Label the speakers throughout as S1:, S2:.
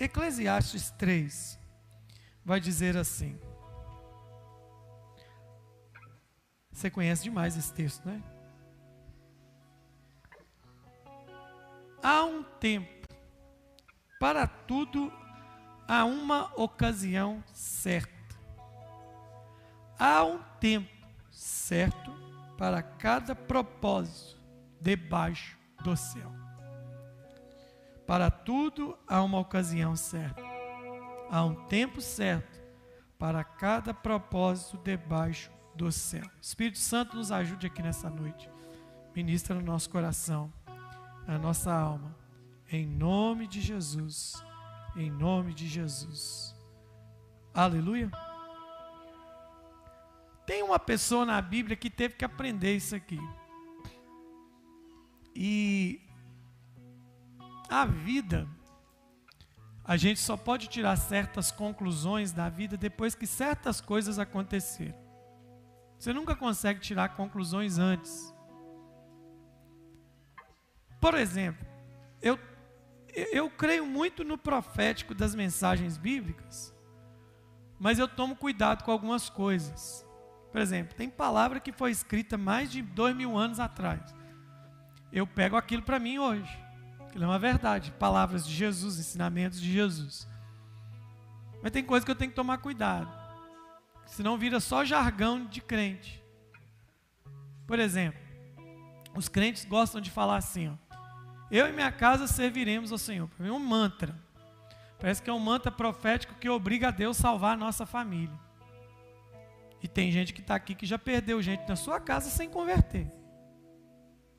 S1: Eclesiastes 3 vai dizer assim. Você conhece demais esse texto, né? Há um tempo para tudo há uma ocasião certa. Há um tempo certo para cada propósito debaixo do céu. Para tudo há uma ocasião certa. Há um tempo certo para cada propósito debaixo do céu. Espírito Santo nos ajude aqui nessa noite. Ministra no nosso coração, na nossa alma. Em nome de Jesus. Em nome de Jesus. Aleluia. Tem uma pessoa na Bíblia que teve que aprender isso aqui. E a vida, a gente só pode tirar certas conclusões da vida depois que certas coisas aconteceram. Você nunca consegue tirar conclusões antes. Por exemplo, eu, eu creio muito no profético das mensagens bíblicas, mas eu tomo cuidado com algumas coisas. Por exemplo, tem palavra que foi escrita mais de dois mil anos atrás. Eu pego aquilo para mim hoje. Aquilo é uma verdade. Palavras de Jesus, ensinamentos de Jesus. Mas tem coisa que eu tenho que tomar cuidado senão vira só jargão de crente. Por exemplo, os crentes gostam de falar assim: ó, eu e minha casa serviremos ao Senhor. É um mantra. Parece que é um mantra profético que obriga a Deus a salvar a nossa família. E tem gente que está aqui que já perdeu gente na sua casa sem converter.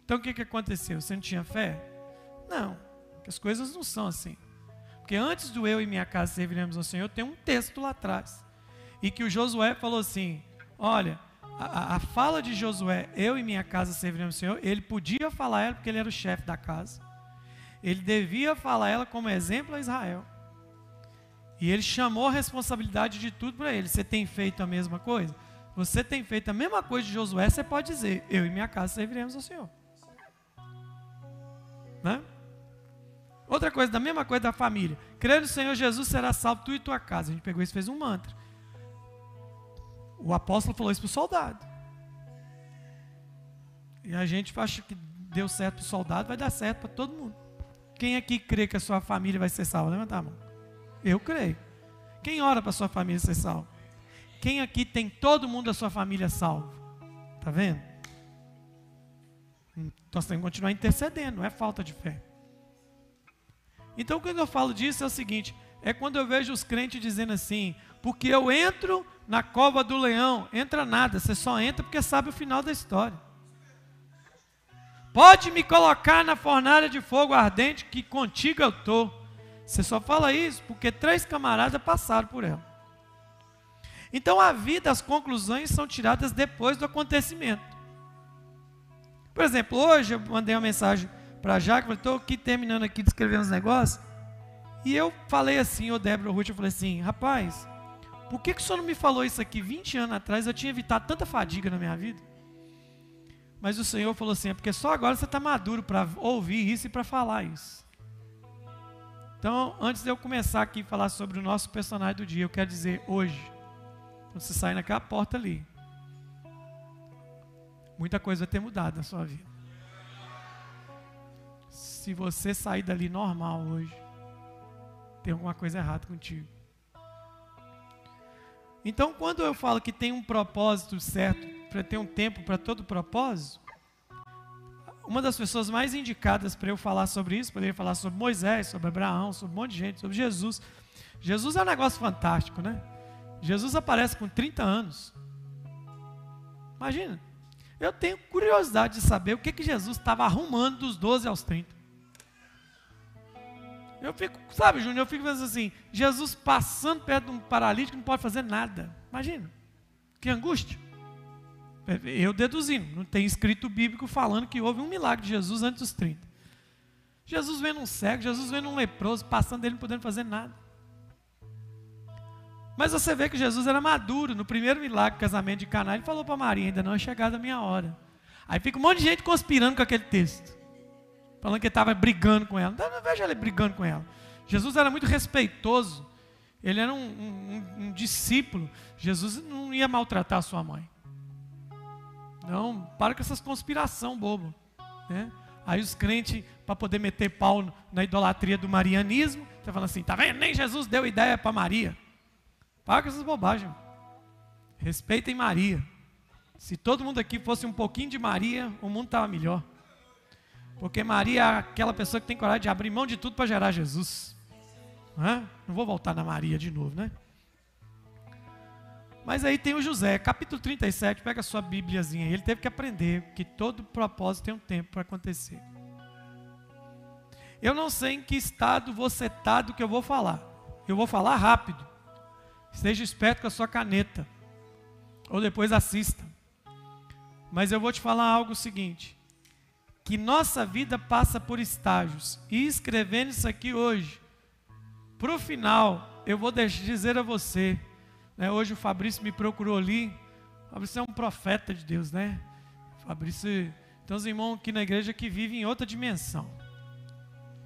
S1: Então o que, que aconteceu? Você não tinha fé? Não, porque as coisas não são assim. Porque antes do eu e minha casa serviremos ao Senhor, tem um texto lá atrás e que o Josué falou assim: Olha, a, a fala de Josué, eu e minha casa serviremos ao Senhor, ele podia falar ela porque ele era o chefe da casa. Ele devia falar ela como exemplo a Israel. E ele chamou a responsabilidade de tudo para ele. Você tem feito a mesma coisa? Você tem feito a mesma coisa de Josué, você pode dizer: Eu e minha casa serviremos ao Senhor. Né? Outra coisa, da mesma coisa da família. Crendo no Senhor Jesus, será salvo tu e tua casa. A gente pegou isso e fez um mantra. O apóstolo falou isso para o soldado. E a gente acha que deu certo para o soldado, vai dar certo para todo mundo. Quem aqui crê que a sua família vai ser salva? Levanta a mão. Eu creio. Quem ora para a sua família ser salva? Quem aqui tem todo mundo da sua família salvo? Está vendo? Nós temos que continuar intercedendo, não é falta de fé. Então, quando eu falo disso, é o seguinte: é quando eu vejo os crentes dizendo assim, porque eu entro na cova do leão, entra nada, você só entra porque sabe o final da história. Pode me colocar na fornalha de fogo ardente, que contigo eu estou. Você só fala isso porque três camaradas passaram por ela. Então a vida, as conclusões são tiradas depois do acontecimento. Por exemplo, hoje eu mandei uma mensagem para a Jaque, estou aqui terminando aqui de escrever uns negócios. E eu falei assim, ô Débora Ruth, eu falei assim, rapaz, por que, que o senhor não me falou isso aqui 20 anos atrás? Eu tinha evitado tanta fadiga na minha vida. Mas o Senhor falou assim: é porque só agora você está maduro para ouvir isso e para falar isso. Então, antes de eu começar aqui a falar sobre o nosso personagem do dia, eu quero dizer hoje, quando você sair naquela porta ali, muita coisa vai ter mudado na sua vida. Se você sair dali normal hoje, tem alguma coisa errada contigo. Então, quando eu falo que tem um propósito certo, para ter um tempo para todo propósito, uma das pessoas mais indicadas para eu falar sobre isso, poderia falar sobre Moisés, sobre Abraão, sobre um monte de gente, sobre Jesus. Jesus é um negócio fantástico, né? Jesus aparece com 30 anos. Imagina. Eu tenho curiosidade de saber o que, que Jesus estava arrumando dos 12 aos 30. Eu fico, sabe, Júnior, eu fico pensando assim, Jesus passando perto de um paralítico não pode fazer nada. Imagina. Que angústia. Eu deduzindo, não tem escrito bíblico falando que houve um milagre de Jesus antes dos 30. Jesus vendo um cego, Jesus vendo um leproso, passando dele não podendo fazer nada. Mas você vê que Jesus era maduro. No primeiro milagre, casamento de Caná, ele falou para Maria: ainda não é chegada a minha hora. Aí fica um monte de gente conspirando com aquele texto falando que ele estava brigando com ela. Não, não vejo ele brigando com ela. Jesus era muito respeitoso. Ele era um, um, um discípulo. Jesus não ia maltratar sua mãe. Não, para com essas conspiração bobo. Né? Aí os crentes, para poder meter pau na idolatria do marianismo, você fala assim, tá vendo? Nem Jesus deu ideia para Maria. Para com essas bobagens. Respeitem Maria. Se todo mundo aqui fosse um pouquinho de Maria, o mundo estava melhor. Porque Maria é aquela pessoa que tem coragem de abrir mão de tudo para gerar Jesus. Não, vou voltar na Maria de novo, né? Mas aí tem o José, capítulo 37, pega a sua Bíbliazinha. Ele teve que aprender que todo propósito tem um tempo para acontecer. Eu não sei em que estado você está do que eu vou falar. Eu vou falar rápido. Esteja esperto com a sua caneta. Ou depois assista. Mas eu vou te falar algo seguinte: que nossa vida passa por estágios. E escrevendo isso aqui hoje, para o final, eu vou dizer a você. Né, hoje o Fabrício me procurou ali. O Fabrício é um profeta de Deus, né? O Fabrício. Tem uns irmãos aqui na igreja que vivem em outra dimensão.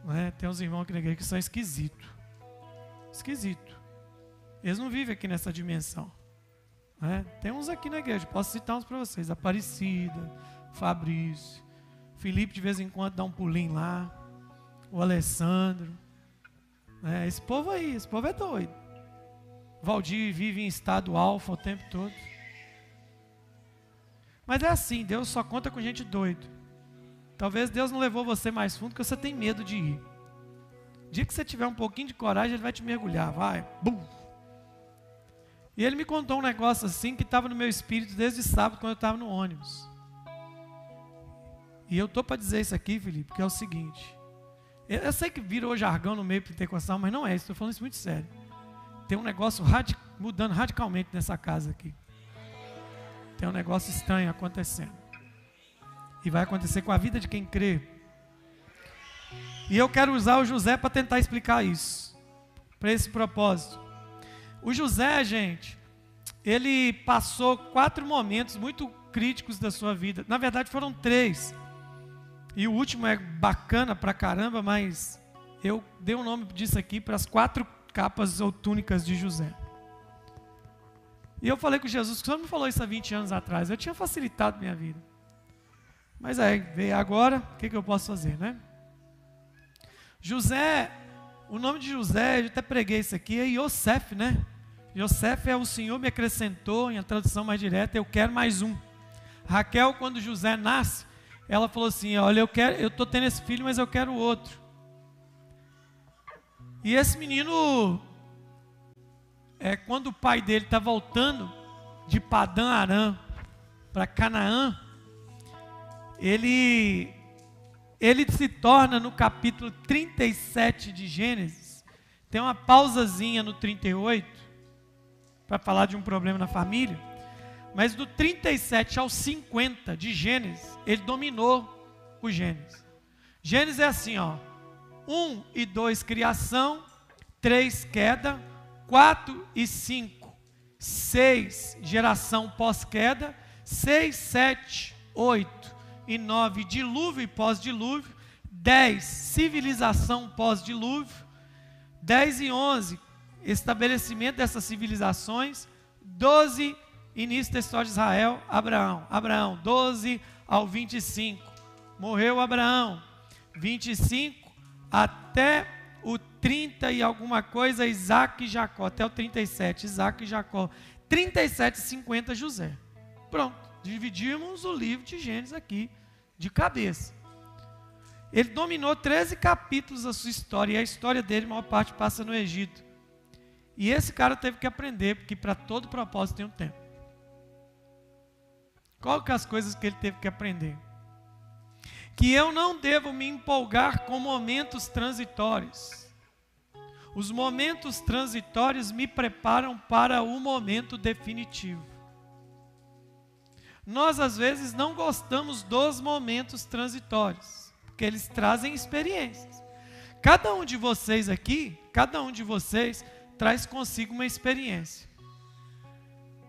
S1: Né? Tem uns irmãos aqui na igreja que são esquisitos. Esquisito. Eles não vivem aqui nessa dimensão. Né? Tem uns aqui na igreja, posso citar uns para vocês: Aparecida, Fabrício, Felipe de vez em quando dá um pulinho lá, o Alessandro. Né? Esse povo aí, esse povo é doido. Valdir vive em estado alfa o tempo todo. Mas é assim, Deus só conta com gente doido. Talvez Deus não levou você mais fundo porque você tem medo de ir. Dia que você tiver um pouquinho de coragem, Ele vai te mergulhar. Vai, bum, e ele me contou um negócio assim que estava no meu espírito desde sábado, quando eu estava no ônibus. E eu estou para dizer isso aqui, Felipe, que é o seguinte. Eu, sei que virou jargão no meio pentecostal, mas não é isso, estou falando isso muito sério. Tem um negócio mudando radicalmente nessa casa aqui. Tem um negócio estranho acontecendo. E vai acontecer com a vida de quem crê. E eu quero usar o José para tentar explicar isso. Para esse propósito. O José, gente, ele passou quatro momentos muito críticos da sua vida. Na verdade, foram três. E o último é bacana pra caramba, mas eu dei o um nome disso aqui para as quatro capas ou túnicas de José. E eu falei com Jesus, o senhor me falou isso há 20 anos atrás, eu tinha facilitado minha vida. Mas aí, veio agora, o que, que eu posso fazer, né? José, o nome de José, eu até preguei isso aqui, é Yosef, né? Yosef é o Senhor me acrescentou, em a tradução mais direta, eu quero mais um. Raquel, quando José nasce, ela falou assim: Olha, eu quero, eu estou tendo esse filho, mas eu quero outro. E esse menino, é, quando o pai dele está voltando de Padã Arã para Canaã, ele, ele se torna no capítulo 37 de Gênesis, tem uma pausazinha no 38, para falar de um problema na família. Mas do 37 ao 50 de Gênesis, ele dominou o Gênesis. Gênesis é assim, ó. 1 e 2 criação, 3 queda, 4 e 5 6 geração pós-queda, 6, 7, 8 e 9 dilúvio e pós-dilúvio, 10 civilização pós-dilúvio, 10 e 11 estabelecimento dessas civilizações, 12, início da história de Israel, Abraão. Abraão, 12 ao 25. Morreu Abraão. 25 até o 30 e alguma coisa, Isaac e Jacó. Até o 37, Isaac e Jacó. 37 e 50, José. Pronto, dividimos o livro de Gênesis aqui, de cabeça. Ele dominou 13 capítulos da sua história, e a história dele, a maior parte, passa no Egito. E esse cara teve que aprender, porque para todo propósito tem um tempo. Qual que é as coisas que ele teve que aprender? Que eu não devo me empolgar com momentos transitórios. Os momentos transitórios me preparam para o momento definitivo. Nós às vezes não gostamos dos momentos transitórios, porque eles trazem experiências. Cada um de vocês aqui, cada um de vocês traz consigo uma experiência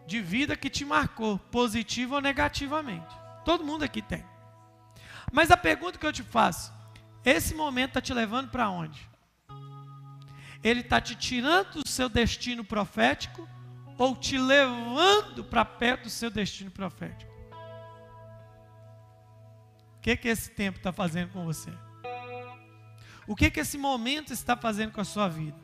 S1: de vida que te marcou, positiva ou negativamente. Todo mundo aqui tem. Mas a pergunta que eu te faço: esse momento está te levando para onde? Ele está te tirando do seu destino profético ou te levando para perto do seu destino profético? O que, que esse tempo está fazendo com você? O que, que esse momento está fazendo com a sua vida?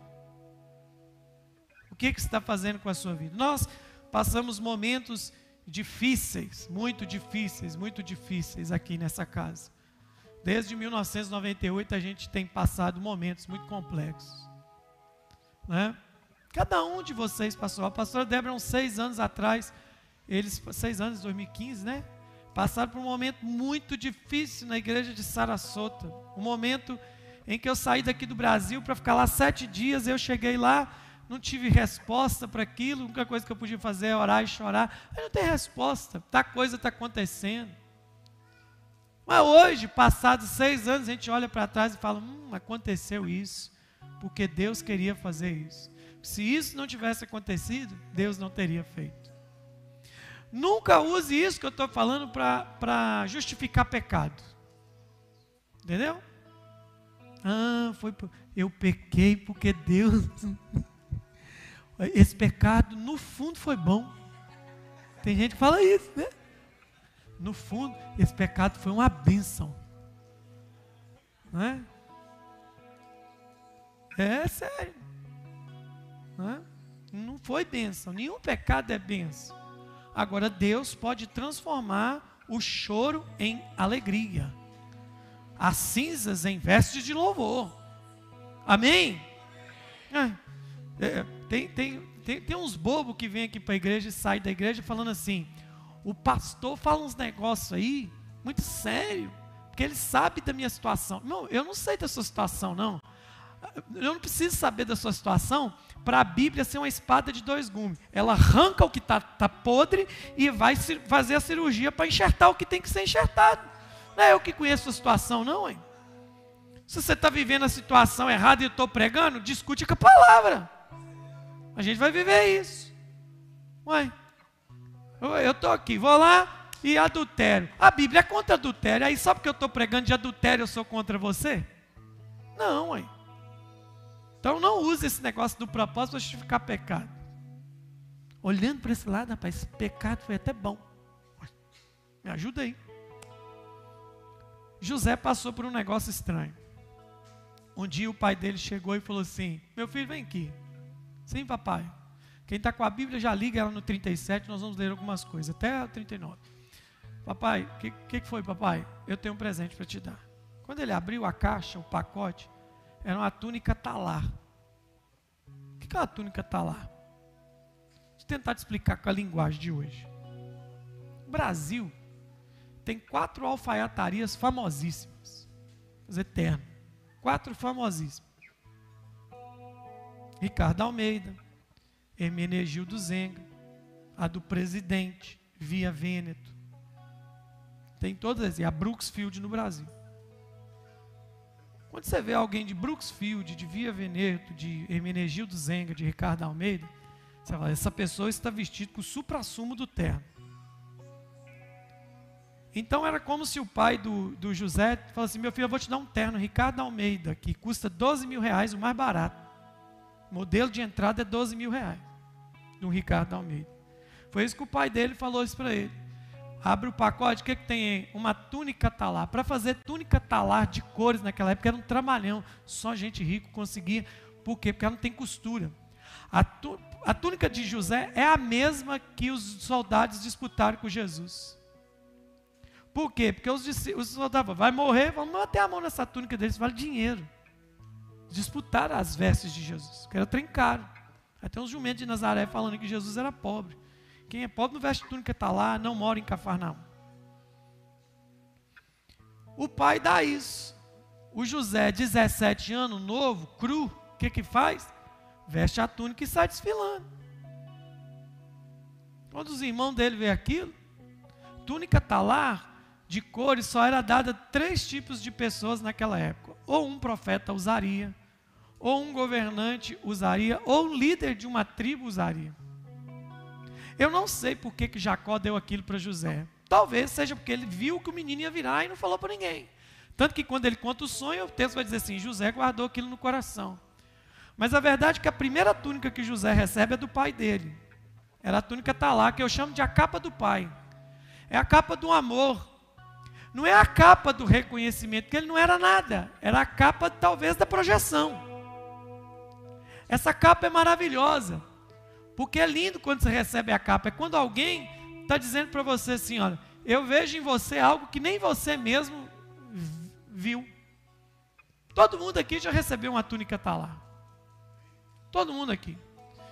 S1: O que, que está fazendo com a sua vida? Nós passamos momentos difíceis, muito difíceis, muito difíceis aqui nessa casa. Desde 1998 a gente tem passado momentos muito complexos. Né? Cada um de vocês passou. A pastora Débora, uns seis anos atrás, eles, seis anos, 2015, né? Passaram por um momento muito difícil na igreja de Sarasota. Um momento em que eu saí daqui do Brasil para ficar lá sete dias. Eu cheguei lá, não tive resposta para aquilo. A única coisa que eu podia fazer é orar e chorar. Aí não tem resposta, tá coisa está acontecendo. Mas hoje, passados seis anos, a gente olha para trás e fala: hum, aconteceu isso, porque Deus queria fazer isso. Se isso não tivesse acontecido, Deus não teria feito. Nunca use isso que eu estou falando para justificar pecado. Entendeu? Ah, foi eu pequei porque Deus. Esse pecado, no fundo, foi bom. Tem gente que fala isso, né? No fundo, esse pecado foi uma bênção. Não é? É sério. Não, é? não foi bênção. Nenhum pecado é bênção. Agora, Deus pode transformar o choro em alegria, as cinzas em vestes de louvor. Amém? É, é, tem, tem, tem, tem uns bobos que vêm aqui para a igreja e saem da igreja falando assim: o pastor fala uns negócios aí, muito sério, porque ele sabe da minha situação. Não, eu não sei da sua situação, não. Eu não preciso saber da sua situação para a Bíblia ser uma espada de dois gumes. Ela arranca o que está tá podre e vai fazer a cirurgia para enxertar o que tem que ser enxertado. Não é eu que conheço a situação, não, hein? Se você está vivendo a situação errada e eu estou pregando, discute com a palavra. A gente vai viver isso. Ué, eu estou aqui, vou lá e adultério. A Bíblia é contra adultério. Aí só porque eu estou pregando de adultério eu sou contra você? Não, ué. Então não use esse negócio do propósito para justificar pecado. Olhando para esse lado, rapaz, pecado foi até bom. Me ajuda aí. José passou por um negócio estranho. Um dia o pai dele chegou e falou assim: Meu filho, vem aqui. Sim, papai. Quem está com a Bíblia já liga ela no 37, nós vamos ler algumas coisas, até o 39. Papai, o que, que foi, papai? Eu tenho um presente para te dar. Quando ele abriu a caixa, o pacote, era uma túnica talar. O que é uma túnica talar? Vou tentar te explicar com a linguagem de hoje. O Brasil tem quatro alfaiatarias famosíssimas. Eterno. Quatro famosíssimas. Ricardo Almeida, Hermenegildo Zenga, a do presidente, Via Vêneto. Tem todas, e a Brooksfield no Brasil. Quando você vê alguém de Brooksfield, de Via Veneto, de Hermenegildo Zenga, de Ricardo Almeida, você fala, essa pessoa está vestida com o supra-sumo do terno. Então era como se o pai do, do José falasse meu filho, eu vou te dar um terno, Ricardo Almeida, que custa 12 mil reais, o mais barato. Modelo de entrada é 12 mil reais, do Ricardo Almeida. Foi isso que o pai dele falou isso para ele. Abre o pacote, o que, que tem? Uma túnica talar. Para fazer túnica talar de cores naquela época era um trabalhão. Só gente rica conseguia. Por quê? Porque ela não tem costura. A, tu, a túnica de José é a mesma que os soldados disputaram com Jesus. Por quê? Porque os, os soldados vai morrer, vamos bater a mão nessa túnica deles, vale dinheiro. Disputaram as vestes de Jesus, que era trincar. Até uns jumentos de Nazaré falando que Jesus era pobre. Quem é pobre não veste túnica, está lá, não mora em Cafarnaum. O pai dá isso. O José, 17 anos, novo, cru, o que que faz? Veste a túnica e sai desfilando. Quando os irmãos dele vê aquilo, túnica talar de cores só era dada a três tipos de pessoas naquela época. Ou um profeta usaria, ou um governante usaria, ou um líder de uma tribo usaria. Eu não sei por que, que Jacó deu aquilo para José. Talvez seja porque ele viu que o menino ia virar e não falou para ninguém. Tanto que quando ele conta o sonho, o texto vai dizer assim: José guardou aquilo no coração. Mas a verdade é que a primeira túnica que José recebe é do pai dele. Era a túnica talá, que eu chamo de a capa do pai. É a capa do amor. Não é a capa do reconhecimento, porque ele não era nada. Era a capa, talvez, da projeção. Essa capa é maravilhosa. Porque é lindo quando você recebe a capa. É quando alguém está dizendo para você assim: olha, eu vejo em você algo que nem você mesmo viu. Todo mundo aqui já recebeu uma túnica talá. Todo mundo aqui.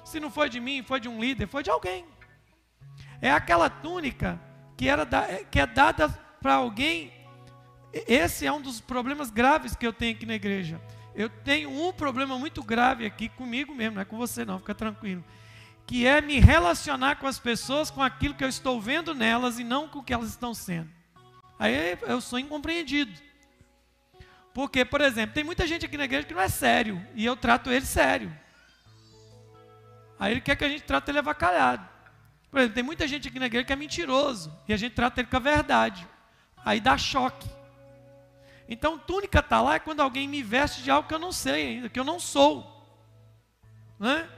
S1: Se não foi de mim, foi de um líder, foi de alguém. É aquela túnica que, era da, que é dada para alguém. Esse é um dos problemas graves que eu tenho aqui na igreja. Eu tenho um problema muito grave aqui comigo mesmo, não é com você não, fica tranquilo. Que é me relacionar com as pessoas com aquilo que eu estou vendo nelas e não com o que elas estão sendo. Aí eu sou incompreendido. Porque, por exemplo, tem muita gente aqui na igreja que não é sério e eu trato ele sério. Aí ele quer que a gente trate ele avacalhado. Por exemplo, tem muita gente aqui na igreja que é mentiroso e a gente trata ele com a verdade. Aí dá choque. Então, túnica está lá é quando alguém me veste de algo que eu não sei ainda, que eu não sou. Né?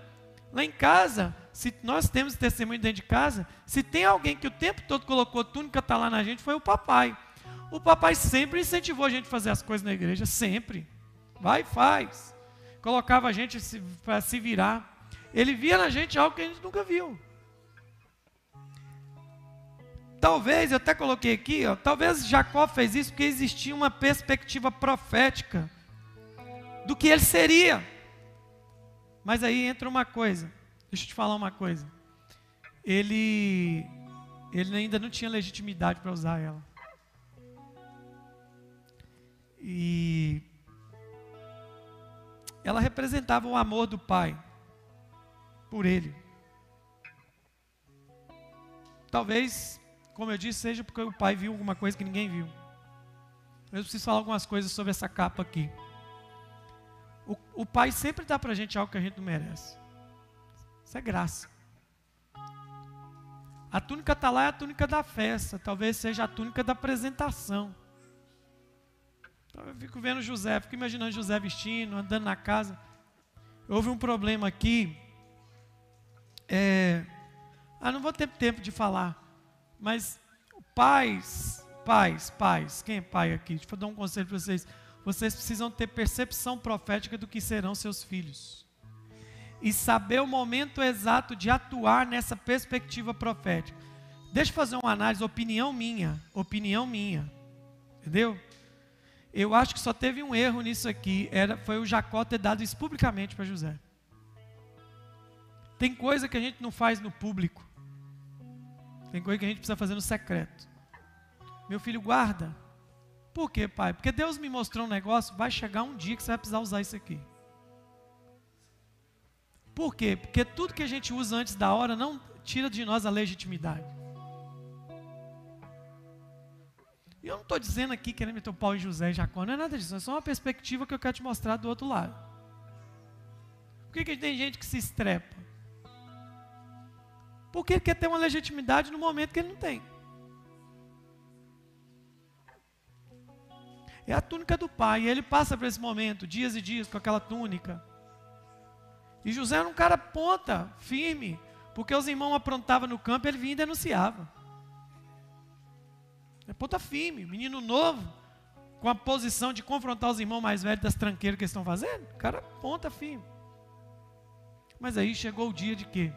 S1: Lá em casa, se nós temos testemunho dentro de casa, se tem alguém que o tempo todo colocou túnica está lá na gente, foi o papai. O papai sempre incentivou a gente a fazer as coisas na igreja, sempre. Vai faz. Colocava a gente para se virar. Ele via na gente algo que a gente nunca viu. Talvez, eu até coloquei aqui, ó, talvez Jacó fez isso porque existia uma perspectiva profética do que ele seria. Mas aí entra uma coisa, deixa eu te falar uma coisa. Ele, ele ainda não tinha legitimidade para usar ela. E ela representava o amor do pai por ele. Talvez, como eu disse, seja porque o pai viu alguma coisa que ninguém viu. Eu preciso falar algumas coisas sobre essa capa aqui. O, o pai sempre dá para a gente algo que a gente não merece. Isso é graça. A túnica está lá é a túnica da festa, talvez seja a túnica da apresentação. Então eu fico vendo José, fico imaginando José vestindo, andando na casa. Houve um problema aqui é, ah, não vou ter tempo de falar, mas pais, pais, pais, quem é pai aqui? Deixa eu dar um conselho para vocês. Vocês precisam ter percepção profética do que serão seus filhos. E saber o momento exato de atuar nessa perspectiva profética. Deixa eu fazer uma análise, opinião minha, opinião minha. Entendeu? Eu acho que só teve um erro nisso aqui, era, foi o Jacó ter dado isso publicamente para José. Tem coisa que a gente não faz no público. Tem coisa que a gente precisa fazer no secreto. Meu filho, guarda. Por quê, pai? Porque Deus me mostrou um negócio, vai chegar um dia que você vai precisar usar isso aqui. Por quê? Porque tudo que a gente usa antes da hora não tira de nós a legitimidade. E eu não estou dizendo aqui querendo meter o pau em José e Jacó, não é nada disso, é só uma perspectiva que eu quero te mostrar do outro lado. Por que, que tem gente que se estrepa? Porque ele quer ter uma legitimidade no momento que ele não tem. É a túnica do pai. E ele passa por esse momento, dias e dias, com aquela túnica. E José era um cara ponta, firme. Porque os irmãos aprontavam no campo ele vinha e denunciava. É ponta firme, menino novo, com a posição de confrontar os irmãos mais velhos das tranqueiras que eles estão fazendo. O cara ponta firme. Mas aí chegou o dia de quê?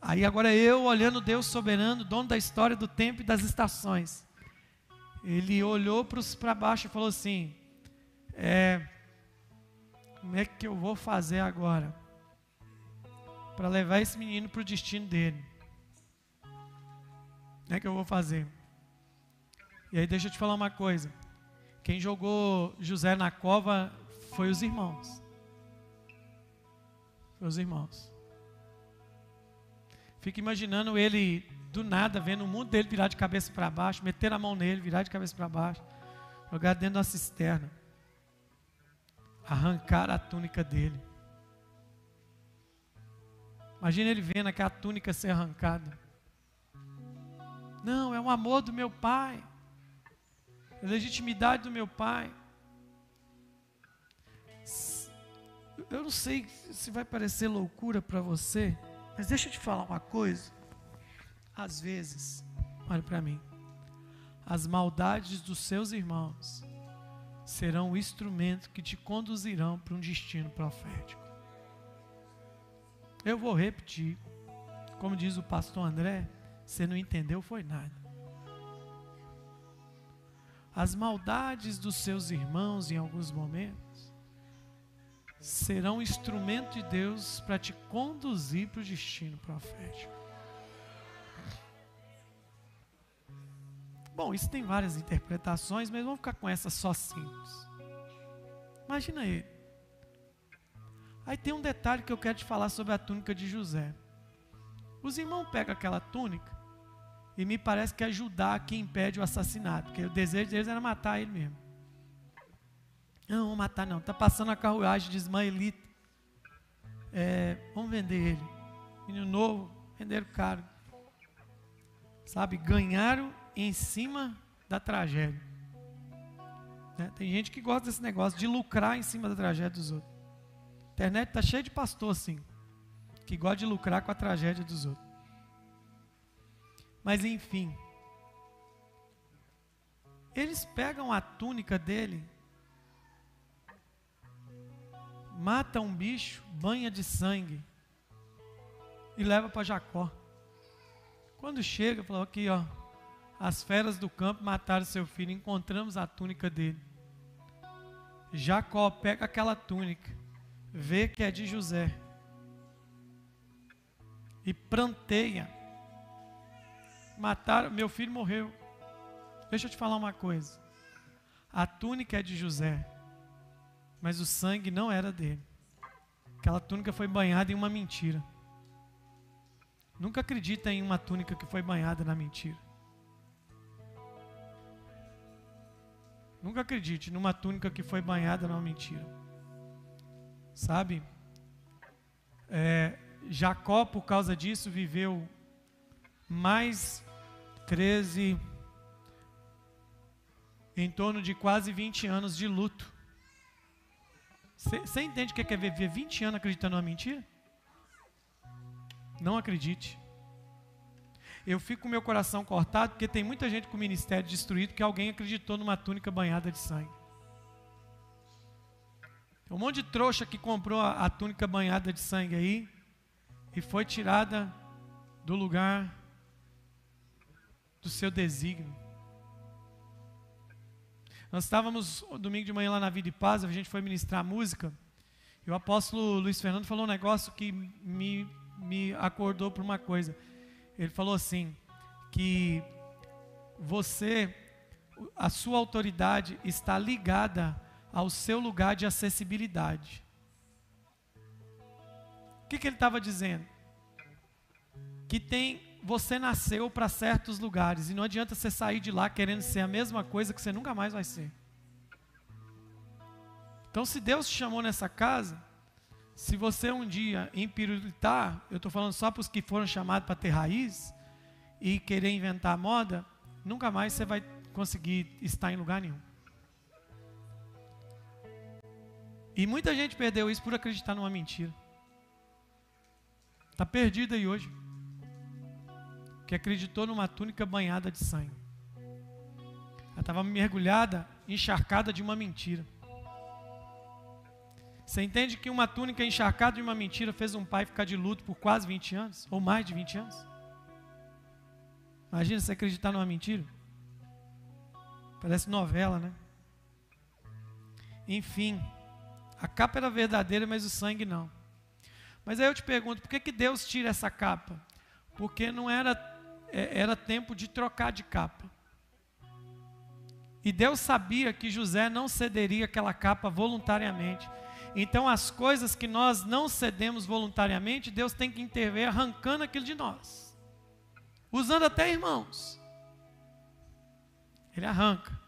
S1: Aí agora eu olhando Deus soberano, dono da história do tempo e das estações. Ele olhou para baixo e falou assim: é, Como é que eu vou fazer agora para levar esse menino para o destino dele? Como é que eu vou fazer? E aí deixa eu te falar uma coisa. Quem jogou José na cova foi os irmãos. Foi os irmãos. Fico imaginando ele do nada, vendo o mundo dele virar de cabeça para baixo, meter a mão nele, virar de cabeça para baixo, jogar dentro da cisterna, arrancar a túnica dele. Imagina ele vendo aquela túnica ser arrancada. Não, é o amor do meu pai, é a legitimidade do meu pai. eu não sei se vai parecer loucura para você, mas deixa eu te falar uma coisa. Às vezes, olha para mim, as maldades dos seus irmãos serão o instrumento que te conduzirão para um destino profético. Eu vou repetir. Como diz o pastor André, você não entendeu foi nada. As maldades dos seus irmãos em alguns momentos serão instrumento de Deus para te conduzir para o destino profético. Bom, isso tem várias interpretações, mas vamos ficar com essa só simples. Imagina ele. Aí tem um detalhe que eu quero te falar sobre a túnica de José. Os irmãos pegam aquela túnica e me parece que ajudar quem impede o assassinato, porque o desejo deles era matar ele mesmo. Não, vamos matar não. Está passando a carruagem de Ismaelita. É, vamos vender ele. Menino novo, venderam caro. Sabe, ganharam em cima da tragédia. Né? Tem gente que gosta desse negócio de lucrar em cima da tragédia dos outros. A internet está cheia de pastor assim, que gosta de lucrar com a tragédia dos outros. Mas enfim, eles pegam a túnica dele, matam um bicho, banha de sangue e leva para Jacó. Quando chega, falou aqui, ó, as feras do campo mataram seu filho, encontramos a túnica dele. Jacó pega aquela túnica, vê que é de José e pranteia. Mataram, meu filho morreu. Deixa eu te falar uma coisa. A túnica é de José, mas o sangue não era dele. Aquela túnica foi banhada em uma mentira. Nunca acredita em uma túnica que foi banhada na mentira. Nunca acredite numa túnica que foi banhada numa mentira. Sabe? É, Jacó, por causa disso, viveu mais 13, em torno de quase 20 anos de luto. Você entende o que é viver 20 anos acreditando numa mentira? Não acredite eu fico com meu coração cortado porque tem muita gente com o ministério destruído que alguém acreditou numa túnica banhada de sangue. Tem um monte de trouxa que comprou a, a túnica banhada de sangue aí e foi tirada do lugar do seu desígnio. Nós estávamos domingo de manhã lá na Vida e Paz, a gente foi ministrar música, e o apóstolo Luiz Fernando falou um negócio que me, me acordou para uma coisa. Ele falou assim: que você, a sua autoridade está ligada ao seu lugar de acessibilidade. O que, que ele estava dizendo? Que tem, você nasceu para certos lugares e não adianta você sair de lá querendo ser a mesma coisa que você nunca mais vai ser. Então, se Deus te chamou nessa casa, se você um dia empirulitar, eu estou falando só para os que foram chamados para ter raiz e querer inventar moda, nunca mais você vai conseguir estar em lugar nenhum. E muita gente perdeu isso por acreditar numa mentira. Está perdida aí hoje. Que acreditou numa túnica banhada de sangue. Ela estava mergulhada, encharcada de uma mentira. Você entende que uma túnica encharcada de uma mentira fez um pai ficar de luto por quase 20 anos? Ou mais de 20 anos? Imagina você acreditar numa mentira. Parece novela, né? Enfim, a capa era verdadeira, mas o sangue não. Mas aí eu te pergunto, por que, que Deus tira essa capa? Porque não era, era tempo de trocar de capa. E Deus sabia que José não cederia aquela capa voluntariamente. Então, as coisas que nós não cedemos voluntariamente, Deus tem que intervir arrancando aquilo de nós, usando até irmãos. Ele arranca.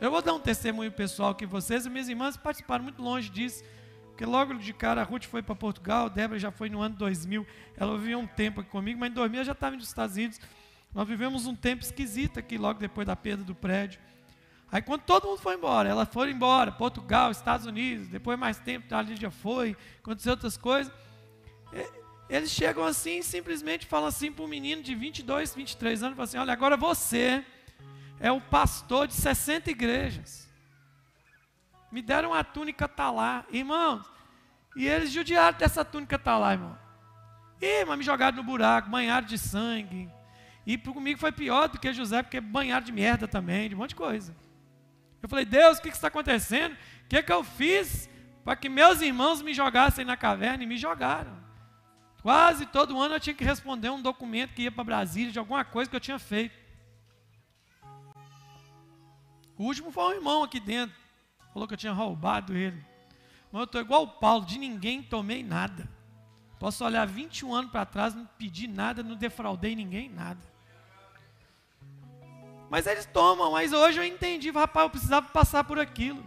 S1: Eu vou dar um testemunho pessoal que vocês e minhas irmãs participaram muito longe disso, porque logo de cara a Ruth foi para Portugal, Débora já foi no ano 2000, ela viveu um tempo aqui comigo, mas em 2000 ela já estava nos Estados Unidos. Nós vivemos um tempo esquisito aqui logo depois da perda do prédio. Aí quando todo mundo foi embora, ela foi embora, Portugal, Estados Unidos, depois mais tempo, a Lídia foi, aconteceu outras coisas. Eles chegam assim, simplesmente falam assim para um menino de 22, 23 anos, assim, olha, agora você é o pastor de 60 igrejas. Me deram uma túnica talar, irmãos, e eles judiaram dessa túnica talar, irmão. E, mas me jogaram no buraco, banharam de sangue. E comigo foi pior do que José, porque banharam de merda também, de um monte de coisa. Eu falei, Deus, o que, que está acontecendo? O que, que eu fiz para que meus irmãos me jogassem na caverna e me jogaram? Quase todo ano eu tinha que responder um documento que ia para Brasília de alguma coisa que eu tinha feito. O último foi um irmão aqui dentro. Falou que eu tinha roubado ele. Mas eu estou igual o Paulo, de ninguém tomei nada. Posso olhar 21 anos para trás, não pedi nada, não defraudei ninguém, nada. Mas eles tomam, mas hoje eu entendi, rapaz, eu precisava passar por aquilo.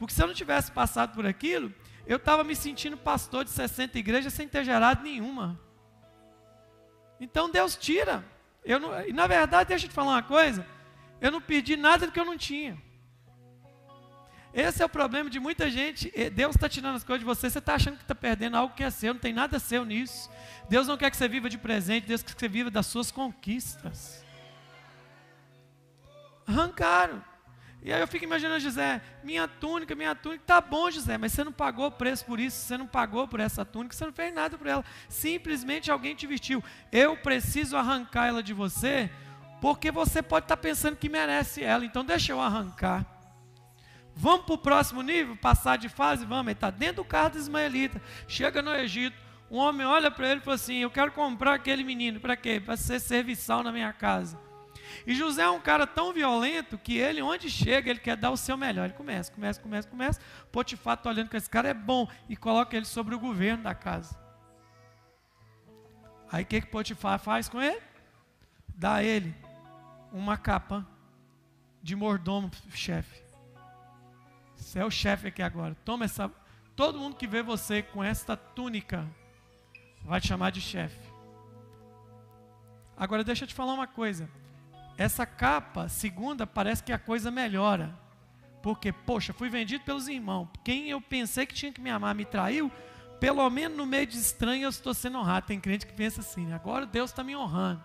S1: Porque se eu não tivesse passado por aquilo, eu estava me sentindo pastor de 60 igrejas sem ter gerado nenhuma. Então Deus tira. Eu não, e na verdade, deixa eu te falar uma coisa. Eu não pedi nada do que eu não tinha. Esse é o problema de muita gente. Deus está tirando as coisas de você. Você está achando que está perdendo algo que é seu. Não tem nada seu nisso. Deus não quer que você viva de presente. Deus quer que você viva das suas conquistas. Arrancaram. E aí eu fico imaginando José, minha túnica, minha túnica, tá bom, José, mas você não pagou preço por isso, você não pagou por essa túnica, você não fez nada por ela. Simplesmente alguém te vestiu. Eu preciso arrancar ela de você, porque você pode estar tá pensando que merece ela. Então deixa eu arrancar. Vamos para o próximo nível, passar de fase, vamos. Ele está dentro do carro do Ismaelita, chega no Egito. Um homem olha para ele e fala assim: Eu quero comprar aquele menino, para quê? Para ser serviçal na minha casa. E José é um cara tão violento que ele, onde chega, ele quer dar o seu melhor. Ele começa, começa, começa, começa. Potifar está olhando que esse cara é bom e coloca ele sobre o governo da casa. Aí o que, que Potifar faz com ele? Dá a ele uma capa de mordomo chefe. Você é o chefe aqui agora. Toma essa. Todo mundo que vê você com esta túnica vai te chamar de chefe. Agora deixa eu te falar uma coisa. Essa capa, segunda, parece que a coisa melhora. Porque, poxa, fui vendido pelos irmãos. Quem eu pensei que tinha que me amar me traiu. Pelo menos no meio de estranho eu estou sendo honrado. Tem crente que pensa assim, agora Deus está me honrando.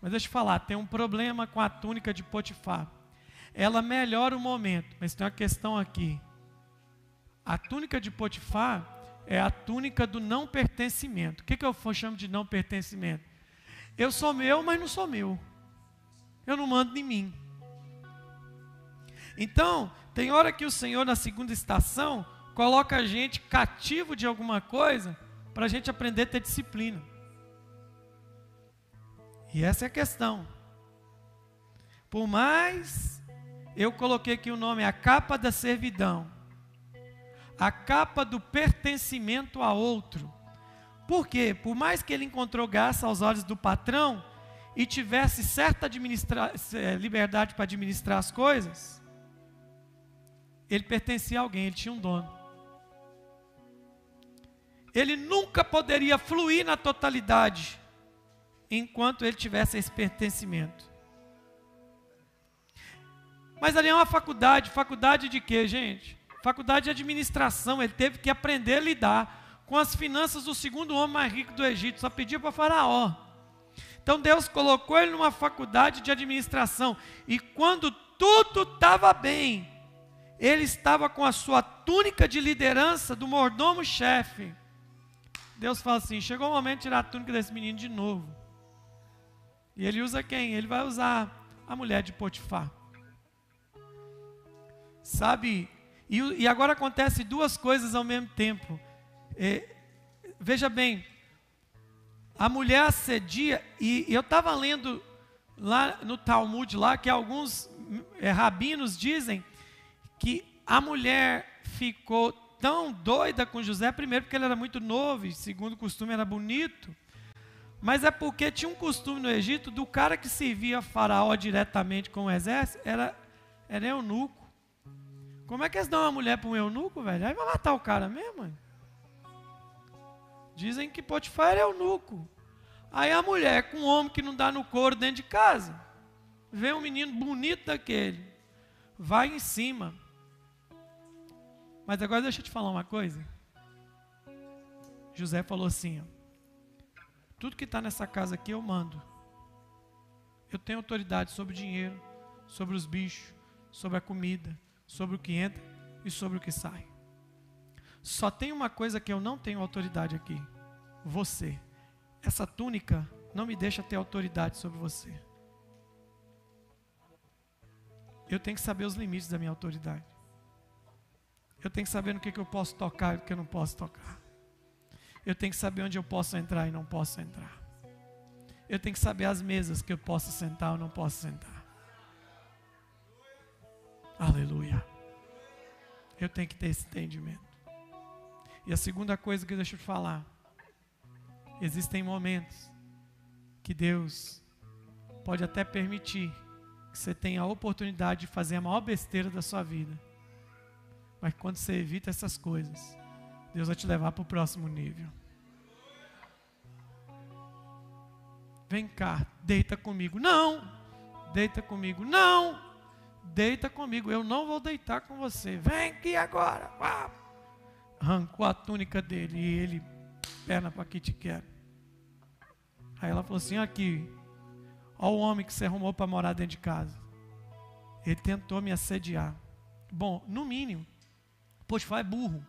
S1: Mas deixa eu te falar, tem um problema com a túnica de Potifar. Ela melhora o momento, mas tem uma questão aqui. A túnica de Potifar é a túnica do não pertencimento. O que, que eu chamo de não pertencimento? Eu sou meu, mas não sou meu eu não mando em mim. Então, tem hora que o Senhor, na segunda estação, coloca a gente cativo de alguma coisa para a gente aprender a ter disciplina. E essa é a questão. Por mais eu coloquei aqui o nome, a capa da servidão, a capa do pertencimento a outro. Por quê? Por mais que ele encontrou graça aos olhos do patrão, e tivesse certa liberdade para administrar as coisas, ele pertencia a alguém, ele tinha um dono. Ele nunca poderia fluir na totalidade enquanto ele tivesse esse pertencimento. Mas ali é uma faculdade, faculdade de quê, gente? Faculdade de administração, ele teve que aprender a lidar com as finanças do segundo homem mais rico do Egito, só pedia para Faraó. Então Deus colocou ele numa faculdade de administração. E quando tudo estava bem, ele estava com a sua túnica de liderança do mordomo-chefe. Deus fala assim: chegou o momento de tirar a túnica desse menino de novo. E ele usa quem? Ele vai usar a mulher de Potifar. Sabe? E, e agora acontece duas coisas ao mesmo tempo. É, veja bem, a mulher assedia, e eu estava lendo lá no Talmud, lá, que alguns é, rabinos dizem que a mulher ficou tão doida com José, primeiro porque ele era muito novo, e segundo o costume era bonito, mas é porque tinha um costume no Egito do cara que servia faraó diretamente com o exército, era, era eunuco. Como é que eles dão uma mulher para um eunuco, velho? Aí vai matar o cara mesmo, mãe. Dizem que Potifar é eunuco. Aí a mulher com um homem que não dá no couro dentro de casa, vê um menino bonito daquele. vai em cima. Mas agora deixa eu te falar uma coisa. José falou assim: ó, tudo que está nessa casa aqui eu mando. Eu tenho autoridade sobre o dinheiro, sobre os bichos, sobre a comida, sobre o que entra e sobre o que sai. Só tem uma coisa que eu não tenho autoridade aqui: você. Essa túnica não me deixa ter autoridade sobre você. Eu tenho que saber os limites da minha autoridade. Eu tenho que saber no que, que eu posso tocar e no que eu não posso tocar. Eu tenho que saber onde eu posso entrar e não posso entrar. Eu tenho que saber as mesas que eu posso sentar ou não posso sentar. Aleluia. Eu tenho que ter esse entendimento. E a segunda coisa que eu te falar. Existem momentos que Deus pode até permitir que você tenha a oportunidade de fazer a maior besteira da sua vida. Mas quando você evita essas coisas, Deus vai te levar para o próximo nível. Vem cá, deita comigo. Não, deita comigo. Não, deita comigo. Eu não vou deitar com você. Vem aqui agora. Arrancou a túnica dele e ele, perna para que te quero. Aí ela falou assim: aqui, olha o homem que você arrumou para morar dentro de casa. Ele tentou me assediar. Bom, no mínimo, Potifar é burro.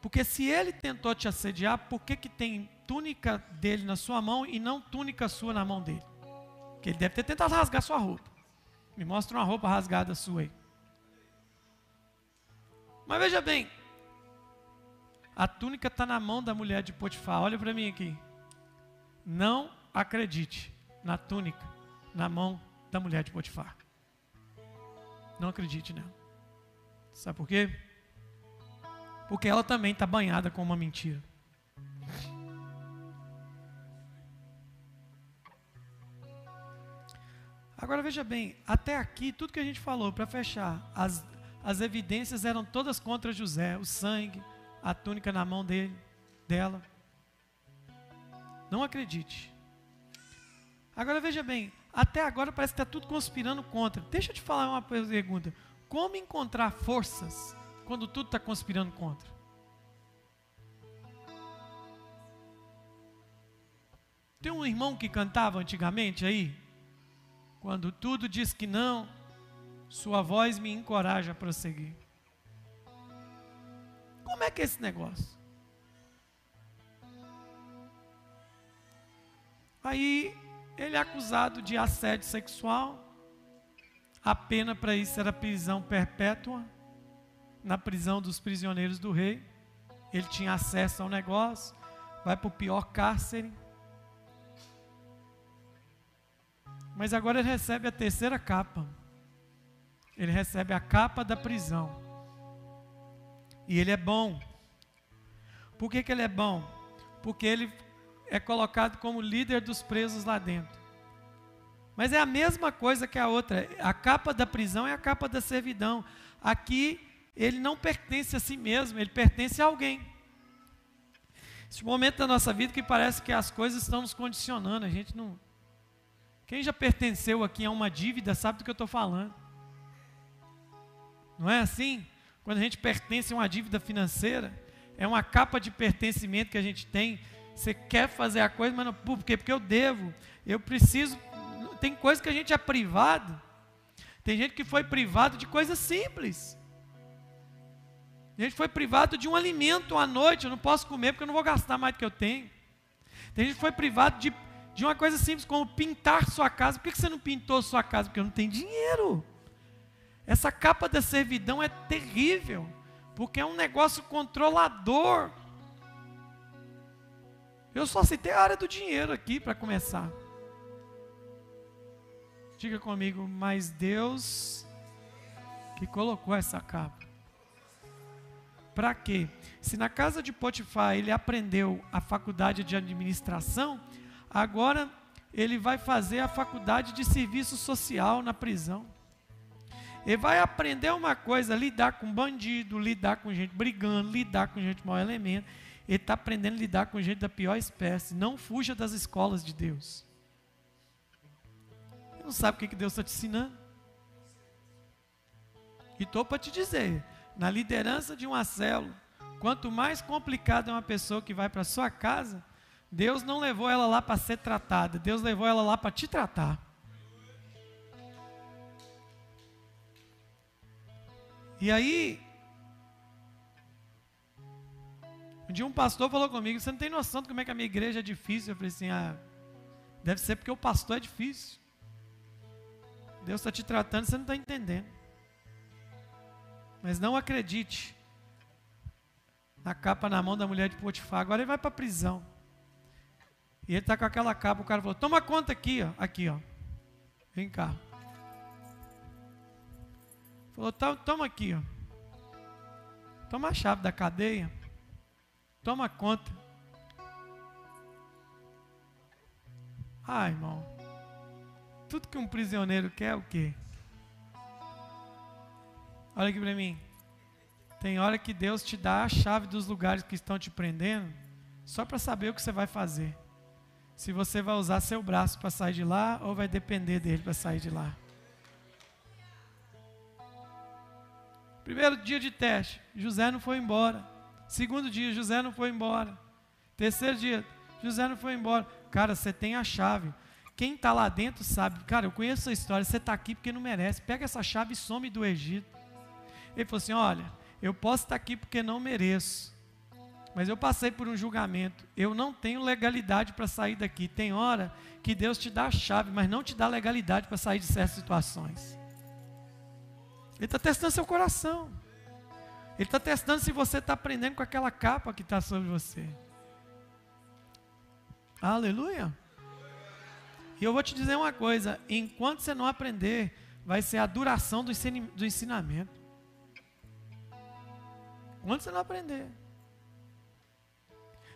S1: Porque se ele tentou te assediar, por que, que tem túnica dele na sua mão e não túnica sua na mão dele? Que ele deve ter tentado rasgar sua roupa. Me mostra uma roupa rasgada sua aí. Mas veja bem, a túnica está na mão da mulher de Potifar. Olha para mim aqui. Não acredite na túnica na mão da mulher de Potifar. Não acredite nela. Sabe por quê? Porque ela também está banhada com uma mentira. Agora veja bem, até aqui, tudo que a gente falou, para fechar, as, as evidências eram todas contra José, o sangue, a túnica na mão dele, dela. Não acredite. Agora veja bem, até agora parece que está tudo conspirando contra. Deixa eu te falar uma pergunta. Como encontrar forças quando tudo está conspirando contra? Tem um irmão que cantava antigamente aí? Quando tudo diz que não, sua voz me encoraja a prosseguir. Como é que é esse negócio? Aí ele é acusado de assédio sexual. A pena para isso era prisão perpétua na prisão dos prisioneiros do rei. Ele tinha acesso ao negócio, vai para o pior cárcere. Mas agora ele recebe a terceira capa. Ele recebe a capa da prisão. E ele é bom. Por que, que ele é bom? Porque ele é colocado como líder dos presos lá dentro. Mas é a mesma coisa que a outra. A capa da prisão é a capa da servidão. Aqui ele não pertence a si mesmo, ele pertence a alguém. Esse momento da nossa vida que parece que as coisas estão nos condicionando, a gente não. Quem já pertenceu aqui a uma dívida sabe do que eu estou falando. Não é assim? Quando a gente pertence a uma dívida financeira, é uma capa de pertencimento que a gente tem. Você quer fazer a coisa, mas não, por quê? Porque eu devo, eu preciso. Tem coisa que a gente é privado. Tem gente que foi privado de coisas simples. A gente foi privado de um alimento à noite, eu não posso comer porque eu não vou gastar mais do que eu tenho. Tem gente que foi privado de, de uma coisa simples como pintar sua casa. Por que você não pintou sua casa? Porque não tenho dinheiro. Essa capa da servidão é terrível, porque é um negócio controlador. Eu só citei a área do dinheiro aqui para começar. Diga comigo, mas Deus que colocou essa capa. Para quê? Se na casa de Potifar ele aprendeu a faculdade de administração, agora ele vai fazer a faculdade de serviço social na prisão. Ele vai aprender uma coisa, lidar com bandido, lidar com gente brigando, lidar com gente mau elemento. Ele está aprendendo a lidar com gente da pior espécie. Não fuja das escolas de Deus. Você não sabe o que Deus está te ensinando. E estou para te dizer, na liderança de uma célula, quanto mais complicada é uma pessoa que vai para sua casa, Deus não levou ela lá para ser tratada, Deus levou ela lá para te tratar. E aí, um dia um pastor falou comigo: Você não tem noção de como é que a minha igreja é difícil? Eu falei assim: Ah, deve ser porque o pastor é difícil. Deus está te tratando, você não está entendendo. Mas não acredite na capa na mão da mulher de Potifar. Agora ele vai para a prisão. E ele está com aquela capa. O cara falou: Toma conta aqui, ó. Aqui, ó. Vem cá. Falou: Toma aqui, ó. Toma a chave da cadeia. Toma conta. Ah, irmão. Tudo que um prisioneiro quer é o quê? Olha aqui para mim. Tem hora que Deus te dá a chave dos lugares que estão te prendendo, só para saber o que você vai fazer. Se você vai usar seu braço para sair de lá ou vai depender dele para sair de lá. Primeiro dia de teste, José não foi embora. Segundo dia, José não foi embora. Terceiro dia, José não foi embora. Cara, você tem a chave. Quem está lá dentro sabe. Cara, eu conheço a história. Você está aqui porque não merece. Pega essa chave e some do Egito. Ele falou assim: Olha, eu posso estar aqui porque não mereço. Mas eu passei por um julgamento. Eu não tenho legalidade para sair daqui. Tem hora que Deus te dá a chave, mas não te dá legalidade para sair de certas situações. Ele está testando seu coração. Ele está testando se você está aprendendo com aquela capa que está sobre você. Aleluia. E eu vou te dizer uma coisa: enquanto você não aprender, vai ser a duração do ensinamento. Enquanto você não aprender.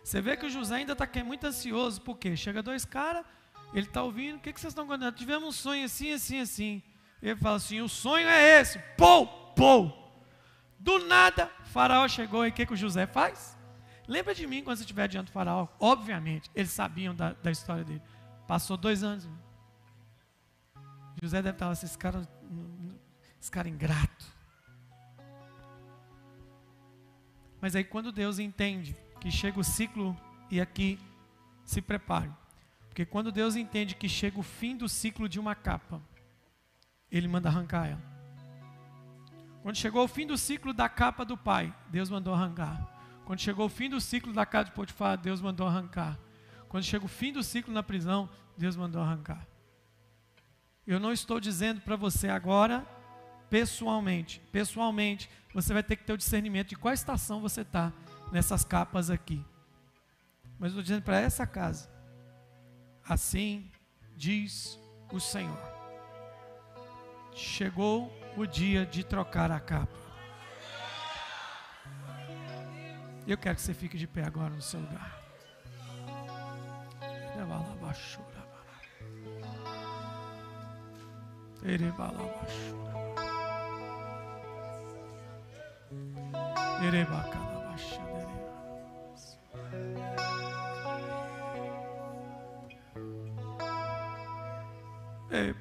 S1: Você vê que o José ainda está muito ansioso, porque chega dois caras, ele está ouvindo, o que, que vocês estão contando? Tivemos um sonho assim, assim, assim. Ele fala assim: o sonho é esse, pou, pou. Do nada, Faraó chegou e o que, que o José faz? Lembra de mim quando você estiver diante do Faraó? Obviamente, eles sabiam da, da história dele. Passou dois anos. José deve estar assim, esse cara, esse cara ingrato. Mas aí quando Deus entende que chega o ciclo, e aqui se prepare. Porque quando Deus entende que chega o fim do ciclo de uma capa, Ele manda arrancar ela. Quando chegou o fim do ciclo da capa do pai, Deus mandou arrancar. Quando chegou o fim do ciclo da casa de Potifar, Deus mandou arrancar. Quando chega o fim do ciclo na prisão, Deus mandou arrancar. Eu não estou dizendo para você agora, pessoalmente, pessoalmente, você vai ter que ter o discernimento de qual estação você está nessas capas aqui. Mas estou dizendo para essa casa, assim diz o Senhor. Chegou o dia de trocar a capa. Eu quero que você fique de pé agora no seu lugar. Ei,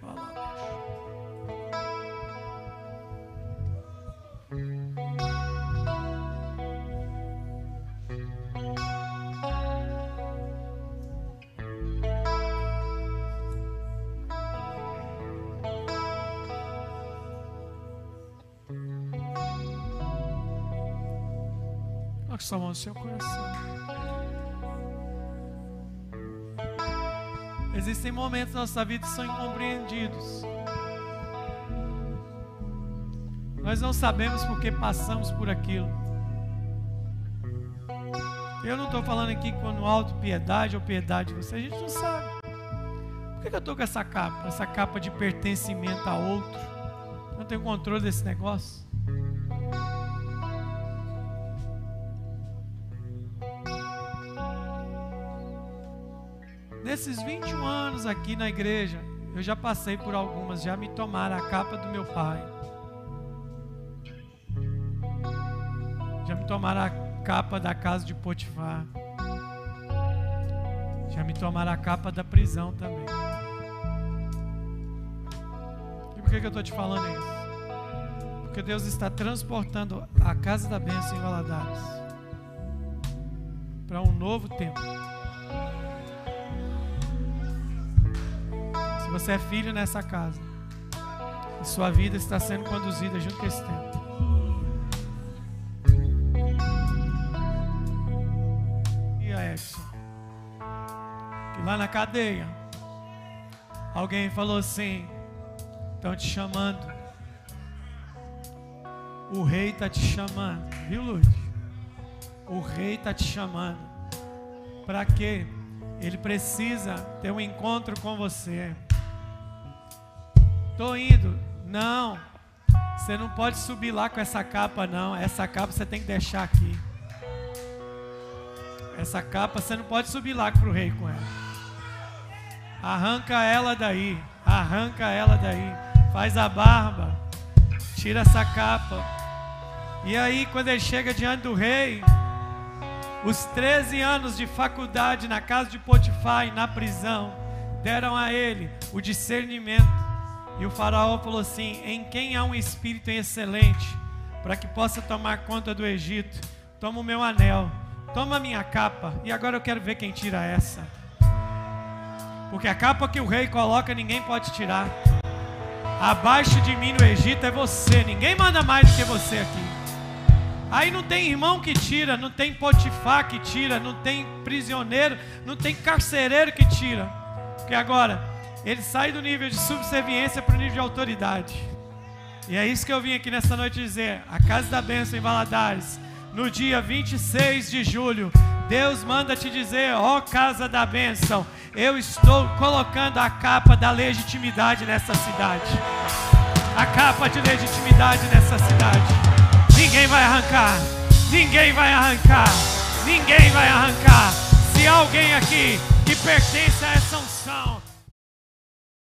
S1: sua mão no seu coração. Existem momentos na nossa vida que são incompreendidos. Nós não sabemos porque passamos por aquilo. Eu não estou falando aqui quando alto piedade ou piedade de você, a gente não sabe. Por que eu estou com essa capa? Essa capa de pertencimento a outro. Eu não tenho controle desse negócio. Nesses 21 anos aqui na igreja, eu já passei por algumas, já me tomaram a capa do meu pai. Já me tomaram a capa da casa de Potifar. Já me tomaram a capa da prisão também. E por que, que eu estou te falando isso? Porque Deus está transportando a casa da bênção em Valadares para um novo tempo. Você é filho nessa casa, e sua vida está sendo conduzida junto com esse tempo. E a Exxon? Que lá na cadeia, alguém falou assim: estão te chamando. O rei está te chamando, viu, Luz? O rei está te chamando. Para quê? Ele precisa ter um encontro com você. Tô indo. Não. Você não pode subir lá com essa capa, não. Essa capa você tem que deixar aqui. Essa capa você não pode subir lá para o rei com ela. Arranca ela daí. Arranca ela daí. Faz a barba. Tira essa capa. E aí, quando ele chega diante do rei, os 13 anos de faculdade na casa de Potifar e na prisão deram a ele o discernimento. E o faraó falou assim: Em quem há um espírito excelente para que possa tomar conta do Egito? Toma o meu anel, toma a minha capa, e agora eu quero ver quem tira essa. Porque a capa que o rei coloca ninguém pode tirar. Abaixo de mim no Egito é você, ninguém manda mais do que você aqui. Aí não tem irmão que tira, não tem Potifar que tira, não tem prisioneiro, não tem carcereiro que tira. Porque agora ele sai do nível de subserviência para o nível de autoridade. E é isso que eu vim aqui nessa noite dizer. A Casa da Bênção em Valadares, no dia 26 de julho, Deus manda te dizer, ó Casa da Bênção, eu estou colocando a capa da legitimidade nessa cidade. A capa de legitimidade nessa cidade. Ninguém vai arrancar. Ninguém vai arrancar. Ninguém vai arrancar. Se alguém aqui que pertence a essa unção